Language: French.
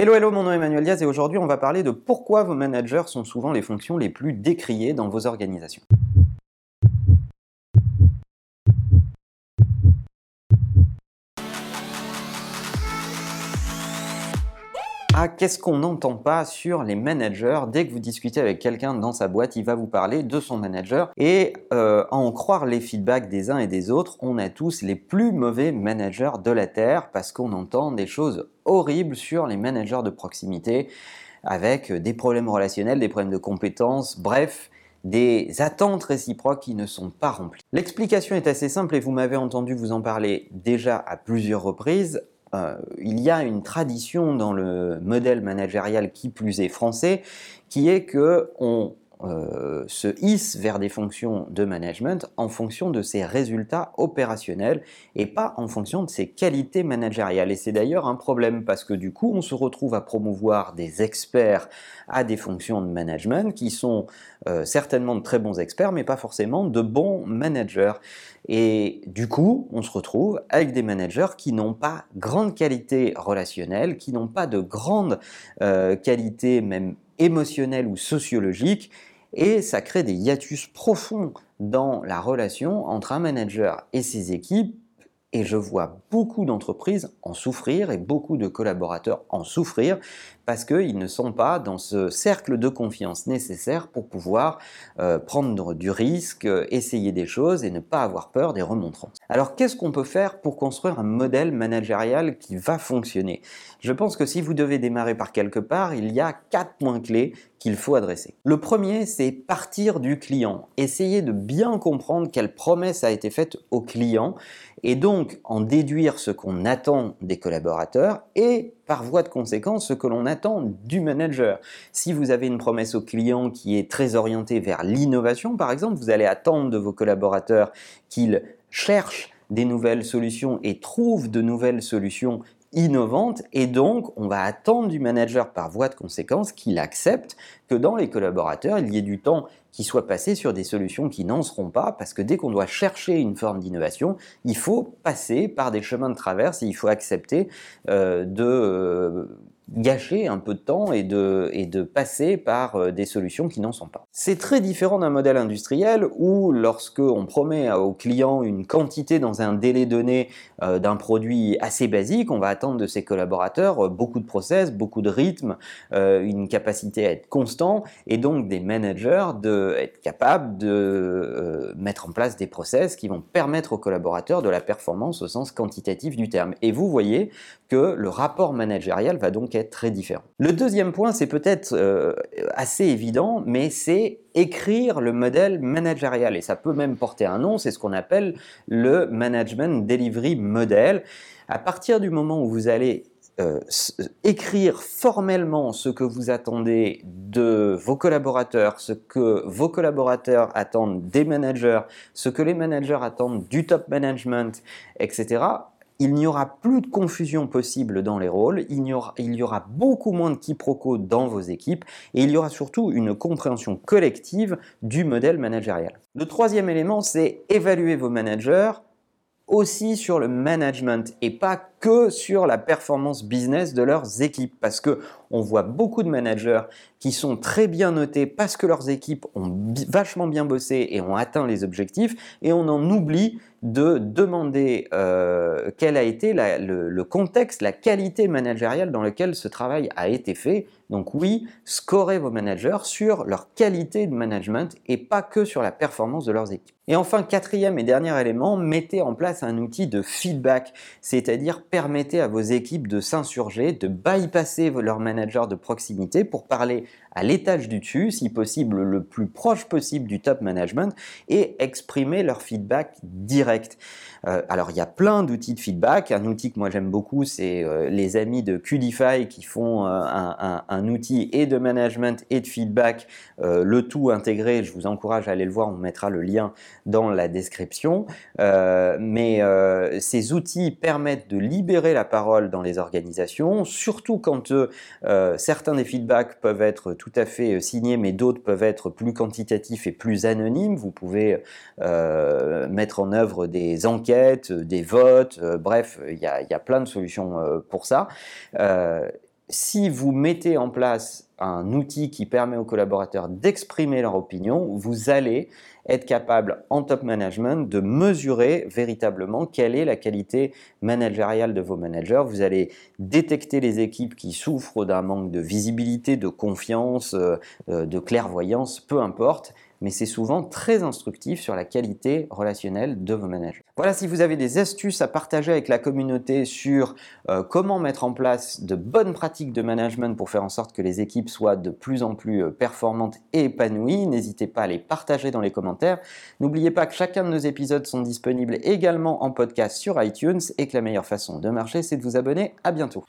Hello, hello, mon nom est Emmanuel Diaz et aujourd'hui on va parler de pourquoi vos managers sont souvent les fonctions les plus décriées dans vos organisations. Ah, qu'est-ce qu'on n'entend pas sur les managers? Dès que vous discutez avec quelqu'un dans sa boîte, il va vous parler de son manager. Et euh, à en croire les feedbacks des uns et des autres, on a tous les plus mauvais managers de la Terre parce qu'on entend des choses horribles sur les managers de proximité avec des problèmes relationnels, des problèmes de compétences, bref, des attentes réciproques qui ne sont pas remplies. L'explication est assez simple et vous m'avez entendu vous en parler déjà à plusieurs reprises. Euh, il y a une tradition dans le modèle managérial qui plus est français, qui est que on euh, se hisse vers des fonctions de management en fonction de ses résultats opérationnels et pas en fonction de ses qualités managériales. Et c'est d'ailleurs un problème parce que du coup, on se retrouve à promouvoir des experts à des fonctions de management qui sont euh, certainement de très bons experts, mais pas forcément de bons managers. Et du coup, on se retrouve avec des managers qui n'ont pas grande qualité relationnelle, qui n'ont pas de grande euh, qualité même émotionnelle ou sociologique et ça crée des hiatus profonds dans la relation entre un manager et ses équipes et je vois beaucoup d'entreprises en souffrir et beaucoup de collaborateurs en souffrir parce qu'ils ne sont pas dans ce cercle de confiance nécessaire pour pouvoir euh, prendre du risque, essayer des choses et ne pas avoir peur des remontrances. Alors qu'est-ce qu'on peut faire pour construire un modèle managérial qui va fonctionner? Je pense que si vous devez démarrer par quelque part, il y a quatre points clés qu'il faut adresser. Le premier, c'est partir du client. Essayer de bien comprendre quelle promesse a été faite au client et donc en déduire ce qu'on attend des collaborateurs et par voie de conséquence ce que l'on attend du manager. Si vous avez une promesse au client qui est très orientée vers l'innovation, par exemple, vous allez attendre de vos collaborateurs qu'ils cherchent des nouvelles solutions et trouvent de nouvelles solutions innovante et donc on va attendre du manager par voie de conséquence qu'il accepte que dans les collaborateurs il y ait du temps qui soit passé sur des solutions qui n'en seront pas parce que dès qu'on doit chercher une forme d'innovation il faut passer par des chemins de traverse et il faut accepter euh, de euh, gâcher un peu de temps et de, et de passer par euh, des solutions qui n'en sont pas. C'est très différent d'un modèle industriel où lorsque on promet au client une quantité dans un délai donné d'un produit assez basique, on va attendre de ses collaborateurs beaucoup de process, beaucoup de rythme, une capacité à être constant et donc des managers de être capables de mettre en place des process qui vont permettre aux collaborateurs de la performance au sens quantitatif du terme. Et vous voyez que le rapport managérial va donc très différent. Le deuxième point, c'est peut-être euh, assez évident, mais c'est écrire le modèle managérial. Et ça peut même porter un nom, c'est ce qu'on appelle le Management Delivery Model. À partir du moment où vous allez euh, écrire formellement ce que vous attendez de vos collaborateurs, ce que vos collaborateurs attendent des managers, ce que les managers attendent du top management, etc., il n'y aura plus de confusion possible dans les rôles, il y, aura, il y aura beaucoup moins de quiproquos dans vos équipes et il y aura surtout une compréhension collective du modèle managérial. Le troisième élément, c'est évaluer vos managers aussi sur le management et pas que sur la performance business de leurs équipes parce que on voit beaucoup de managers qui sont très bien notés parce que leurs équipes ont vachement bien bossé et ont atteint les objectifs et on en oublie de demander euh, quel a été le, le, contexte, la qualité managériale dans lequel ce travail a été fait. Donc oui, scorez vos managers sur leur qualité de management et pas que sur la performance de leurs équipes. Et enfin, quatrième et dernier élément, mettez en place un outil de feedback, c'est-à-dire permettez à vos équipes de s'insurger, de bypasser leur manager de proximité pour parler à l'étage du dessus, si possible le plus proche possible du top management, et exprimer leur feedback direct. Euh, alors il y a plein d'outils de feedback. Un outil que moi j'aime beaucoup, c'est euh, les amis de Qdify qui font euh, un, un, outil et de management et de feedback, le tout intégré. Je vous encourage à aller le voir, on mettra le lien dans la description. mais ces outils permettent de libérer la parole dans les organisations, surtout quand certains des feedbacks peuvent être tout à fait signés, mais d'autres peuvent être plus quantitatifs et plus anonymes. Vous pouvez mettre en œuvre des enquêtes euh, des votes, euh, bref, il y, a, plein de solutions euh, pour ça. si vous mettez en place un outil qui permet aux collaborateurs d'exprimer leur opinion, vous allez être capable en top management de mesurer véritablement quelle est la qualité managériale de vos managers. Vous allez détecter les équipes qui souffrent d'un manque de visibilité, de confiance, euh, euh, de clairvoyance, peu importe mais c'est souvent très instructif sur la qualité relationnelle de vos managers. Voilà, si vous avez des astuces à partager avec la communauté sur euh, comment mettre en place de bonnes pratiques de management pour faire en sorte que les équipes soient de plus en plus performantes et épanouies, n'hésitez pas à les partager dans les N'oubliez pas que chacun de nos épisodes sont disponibles également en podcast sur iTunes et que la meilleure façon de marcher, c'est de vous abonner. À bientôt.